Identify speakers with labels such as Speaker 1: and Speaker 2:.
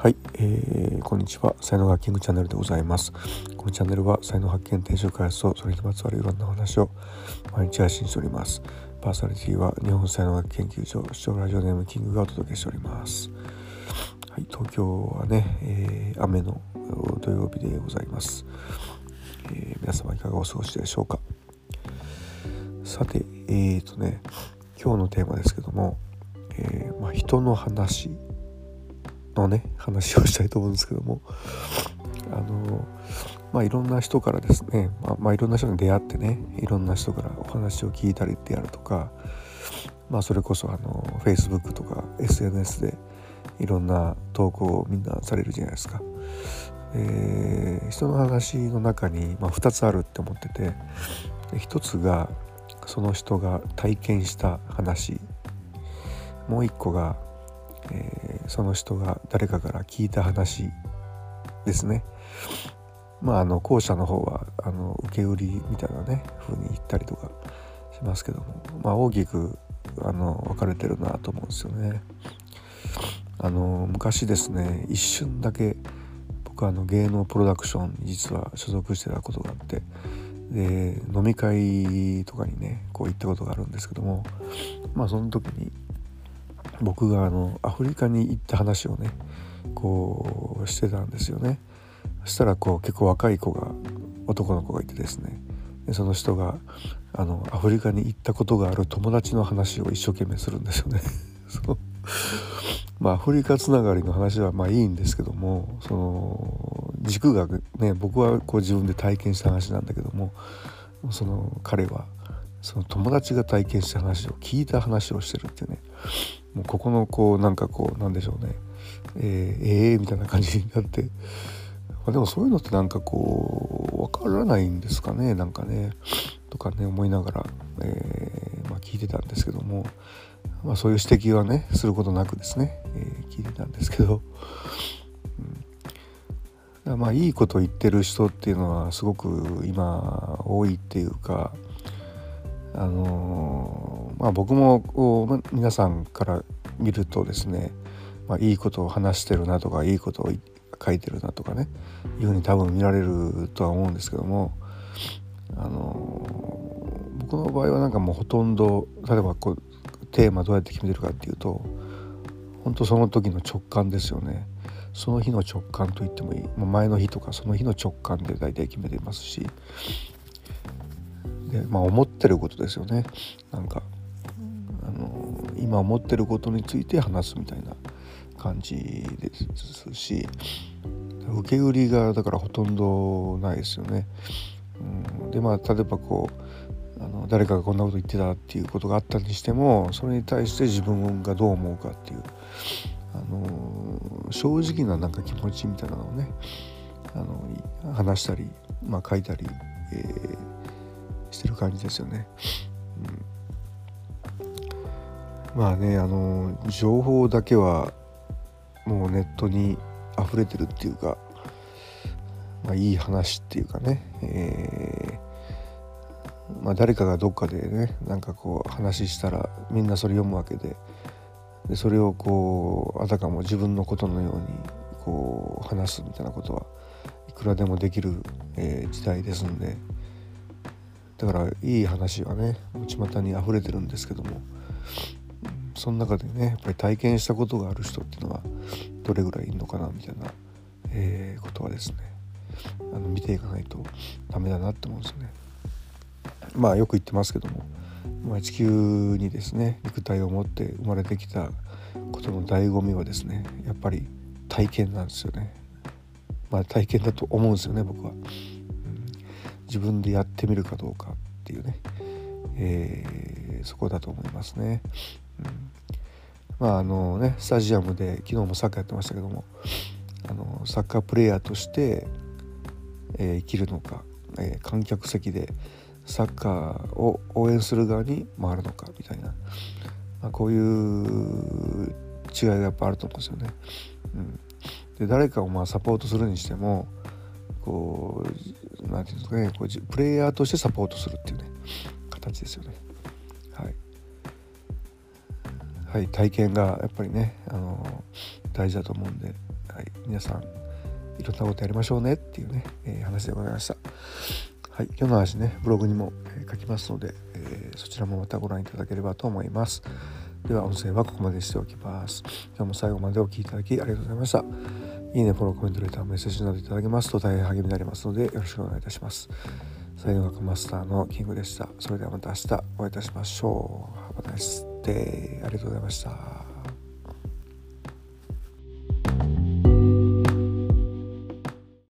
Speaker 1: はい、えー、こんにちは。才能ハッキングチャンネルでございます。このチャンネルは才能発見転職開発とそれにまつわるいろんな話を毎日配信しております。パーソナリティは日本才能学研究所視聴ラジオネームキングがお届けしております。はい、東京はね、えー、雨の土曜日でございます、えー、皆様いかがお過ごしでしょうか。さてえーとね今日のテーマですけども、えー、まあ、人の話のね話をしたいと思うんですけどもあのまあいろんな人からですね、まあ、まあ、いろんな人に出会ってねいろんな人からお話を聞いたりであるとかまあそれこそあの Facebook とか SNS でいろんな投稿をみんなされるじゃないですか。えー、人の話の中に、まあ、2つあるって思ってて1つがその人が体験した話もう1個がえー、その人が誰かから聞いた話ですね。まああの後者の方はあの受け売りみたいなね風に言ったりとかしますけどもまあ大きくあの分かれてるなと思うんですよね。あの昔ですね一瞬だけ僕はあの芸能プロダクションに実は所属してたことがあってで飲み会とかにねこう行ったことがあるんですけどもまあその時に僕があのアフリカに行った話をねこうしてたんですよね。そしたらこう結構若い子が男の子がいてですね。でその人があのアフリカに行ったことがある友達の話を一生懸命するんですよね。そう。まあアフリカつながりの話はまあいいんですけどもその軸がね僕はこう自分で体験した話なんだけどもその彼はその友達が体験した話を聞いた話をしてるってね。もうここのこうなんかこうなんでしょうね。えー、えー、みたいな感じになって、まあ、でもそういうのってなんかこうわからないんですかね。なんかね。とかね思いながら、えーまあ、聞いてたんですけども、まあ、そういう指摘はねすることなくですね、えー、聞いてたんですけど、うん、まあいいこと言ってる人っていうのはすごく今多いっていうか。あのまあ、僕も皆さんから見るとですね、まあ、いいことを話してるなとかいいことを書いてるなとかねいうふうに多分見られるとは思うんですけどもあの僕の場合はなんかもうほとんど例えばこうテーマどうやって決めてるかっていうと本当その時の直感ですよね。その日の直感と言ってもいい。前の日とかその日の直感で大体決めてますし。でまあ思ってることですよね。なんか今思ってることについて話すみたいな感じですし受け売りがだからほとんどないですよね。うん、でまあ例えばこうあの誰かがこんなこと言ってたっていうことがあったにしてもそれに対して自分がどう思うかっていう、あの正直ななんか気持ちみたいなのをねあの話したり、まあ、書いたり、えー、してる感じですよね。うん、まあねあの情報だけはもうネットに溢れてるっていうか、まあ、いい話っていうかね、えー、まあ、誰かがどっかでねなんかこう話したらみんなそれ読むわけででそれをこうあたかも自分のことのようにこう話すみたいなことはいくらでもできる、えー、時代ですんで。だからいい話はね巷に溢れてるんですけどもその中でねやっぱり体験したことがある人っていうのはどれぐらいいるのかなみたいな、えー、ことはですねあの見ていかないとダメだなって思うんですよね。まあよく言ってますけども、まあ、地球にですね肉体を持って生まれてきたことの醍醐味はですねやっぱり体験なんですよね。まあ体験だと思うんですよね僕は。自分でやってみるかどうかっていうね、えー、そこだと思いますね。まああのねスタジアムで昨日もサッカーやってましたけどもあのサッカープレーヤーとして、えー、生きるのか、えー、観客席でサッカーを応援する側に回るのかみたいな、まあ、こういう違いがやっぱあると思うんですよね。うん、で誰かをまあサポートするにしてもこう何て言うんですかねこうプレイヤーとしてサポートするっていうね形ですよね。はい、はい、体験がやっぱりねあの大事だと思うんで、はい、皆さんいろんなことやりましょうねっていうね、えー、話でございました。はい、今日の話ねブログにも、書きますので、えー、そちらもまたご覧いただければと思います。では音声はここまでしておきます。今日も最後までお聴きいただきありがとうございました。いいね、フォロー、コメント、レター、メッセージなどいただけますと大変励みになりますのでよろしくお願いいたします。才能学マスターのキングでした。それではまた明日お会いいたしましょう。Have a nice でありがとうございました。